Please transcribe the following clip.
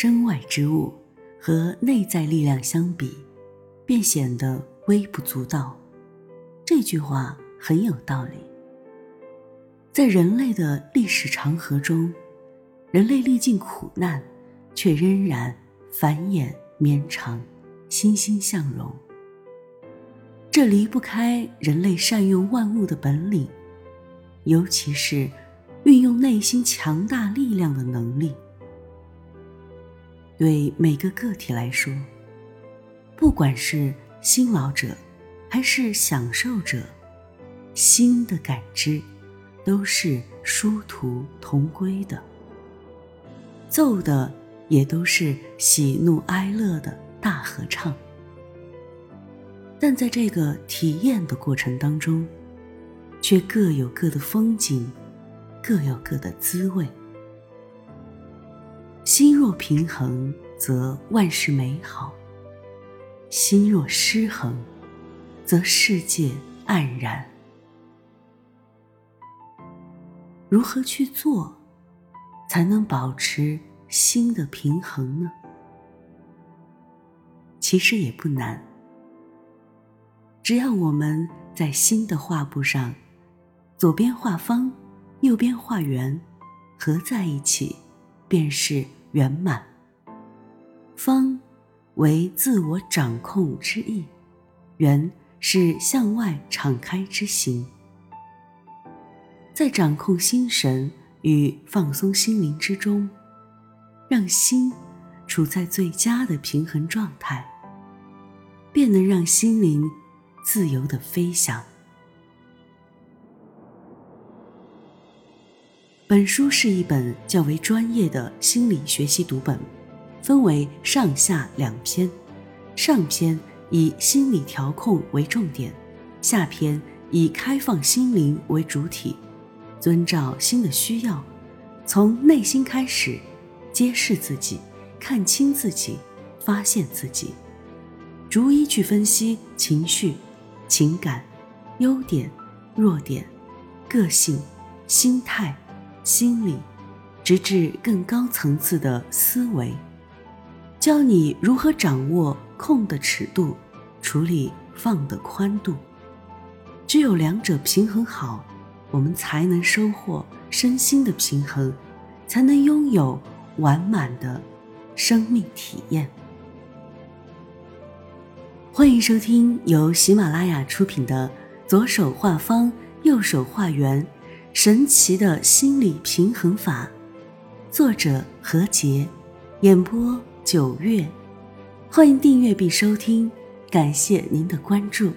身外之物和内在力量相比，便显得微不足道。这句话很有道理。在人类的历史长河中，人类历尽苦难，却仍然繁衍绵长，欣欣向荣。这离不开人类善用万物的本领，尤其是运用内心强大力量的能力。对每个个体来说，不管是辛劳者，还是享受者，心的感知都是殊途同归的，奏的也都是喜怒哀乐的大合唱。但在这个体验的过程当中，却各有各的风景，各有各的滋味。心若平衡，则万事美好；心若失衡，则世界黯然。如何去做，才能保持心的平衡呢？其实也不难，只要我们在心的画布上，左边画方，右边画圆，合在一起，便是。圆满，方为自我掌控之意，圆是向外敞开之形。在掌控心神与放松心灵之中，让心处在最佳的平衡状态，便能让心灵自由的飞翔。本书是一本较为专业的心理学习读本，分为上下两篇。上篇以心理调控为重点，下篇以开放心灵为主体，遵照心的需要，从内心开始，揭示自己，看清自己，发现自己，逐一去分析情绪、情感、优点、弱点、个性、心态。心理，直至更高层次的思维，教你如何掌握空的尺度，处理放的宽度。只有两者平衡好，我们才能收获身心的平衡，才能拥有完满的生命体验。欢迎收听由喜马拉雅出品的《左手画方，右手画圆》。神奇的心理平衡法，作者何洁，演播九月，欢迎订阅并收听，感谢您的关注。